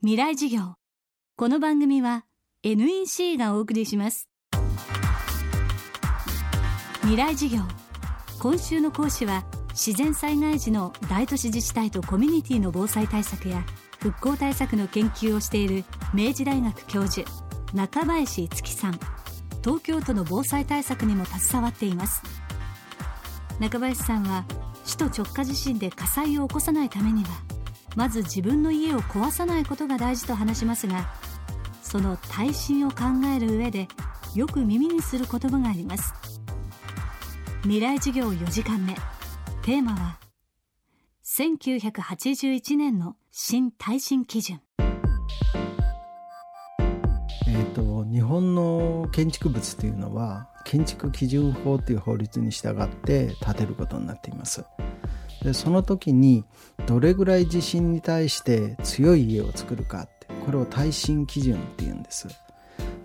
未来授業。この番組は NEC がお送りします。未来授業。今週の講師は自然災害時の大都市自治体とコミュニティの防災対策や復興対策の研究をしている明治大学教授中林樹さん。東京都の防災対策にも携わっています。中林さんは首都直下地震で火災を起こさないためにはまず自分の家を壊さないことが大事と話しますがその耐震を考える上でよく耳にする言葉があります。未来授業4時間目。テーマは1981年の新耐震基準。えーと、日本の建築物というのは建築基準法という法律に従って建てることになっています。でその時にどれぐらい地震に対して強い家を作るかってこれを耐震基準っていうんです。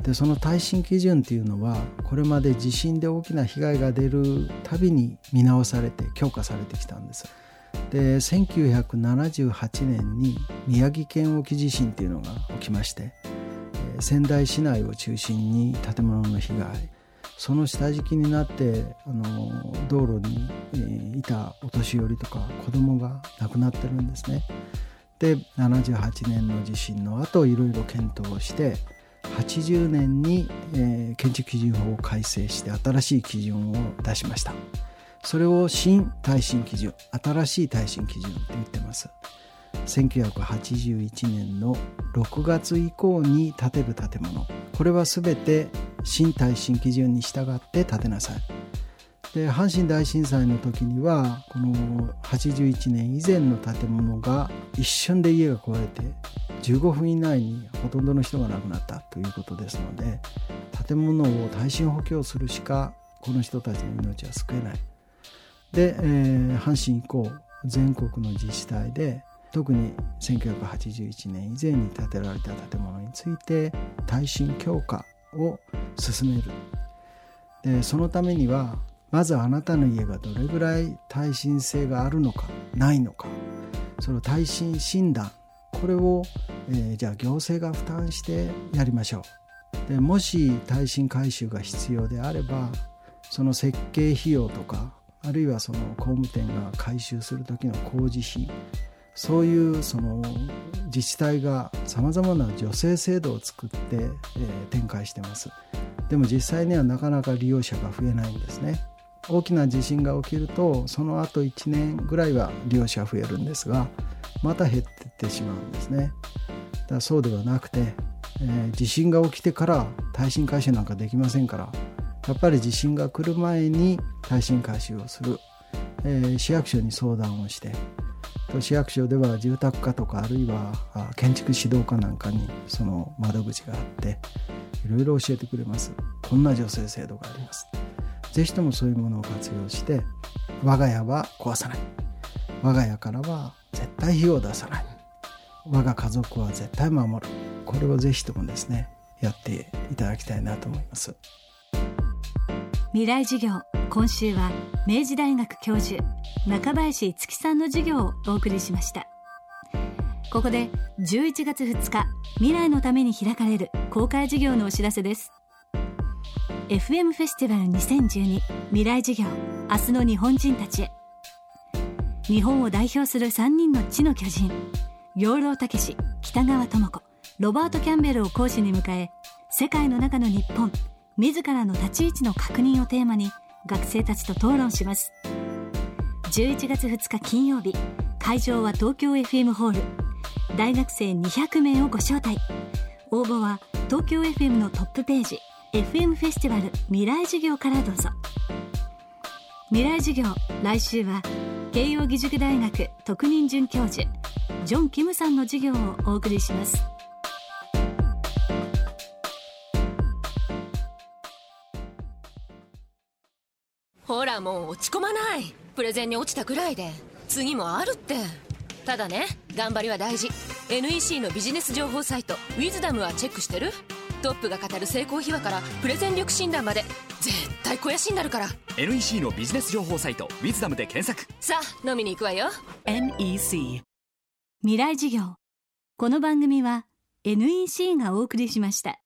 でその耐震基準っていうのはこれまで地震で大きな被害が出るたびに見直されて強化されてきたんです。で1978年に宮城県沖地震っていうのが起きまして仙台市内を中心に建物の被害その下敷きになってあの道路に、えー、いたお年寄りとか子供が亡くなってるんですね。で78年の地震の後いろいろ検討して80年に、えー、建築基準法を改正して新しい基準を出しました。それを新耐震基準新しい耐震基準って言ってます。1981年の6月以降に建てる建物。これは全て新耐震基準に従って建てなさい。で阪神大震災の時にはこの81年以前の建物が一瞬で家が壊れて15分以内にほとんどの人が亡くなったということですので建物を耐震補強するしかこの人たちの命は救えない。で、えー、阪神以降全国の自治体で特に1981年以前に建てられた建物について耐震強化を進める。でそのためにはまずあなたの家がどれぐらい耐震性があるのかないのか。その耐震診断これを、えー、じゃあ行政が負担してやりましょう。でもし耐震改修が必要であればその設計費用とかあるいはその工務店が改修する時の工事費そういうその自治体がさまざまな助成制度を作って、えー、展開してます。でも実際にはなかなか利用者が増えないんですね。大きな地震が起きるとその後1年ぐらいは利用者増えるんですがまた減ってってしまうんですね。だそうではなくて、えー、地震が起きてから耐震改修なんかできませんからやっぱり地震が来る前に耐震改修をする、えー、市役所に相談をして市役所では住宅課とかあるいは建築指導課なんかにその窓口があっていろいろ教えてくれます。こんな助成制度があります。是非ともそういうものを活用して我が家は壊さない。我が家からは絶対費用を出さない。我が家族は絶対守る。これを是非ともですねやっていただきたいなと思います。未来授業。今週は明治大学教授中林月さんの授業をお送りしました。ここで11月2日未来のために開かれる公開授業のお知らせです。FM フェスティバル2012未来授業明日の日本人たちへ。日本を代表する3人の地の巨人養老孟司北川智子ロバート・キャンベルを講師に迎え世界の中の日本自らの立ち位置の確認をテーマに学生たちと討論します。11月2日金曜日会場は東京 FM ホール。大学生200名をご招待。応募は東京 FM のトップページ FM フェスティバル未来授業からどうぞ。未来授業来週は慶應義塾大学特任准教授ジョン・キムさんの授業をお送りします。ほらもう落ち込まない。プレゼンに落ちたくらいで。次もあるって。ただね頑張りは大事。NEC のビジネス情報サイト「ウィズダムはチェックしてる？トップが語る成功秘話からプレゼン力診断まで絶対肥やしになるから。NEC のビジネス情報サイト「ウィズダムで検索。さあ飲みに行くわよ。NEC 未来事業。この番組は NEC がお送りしました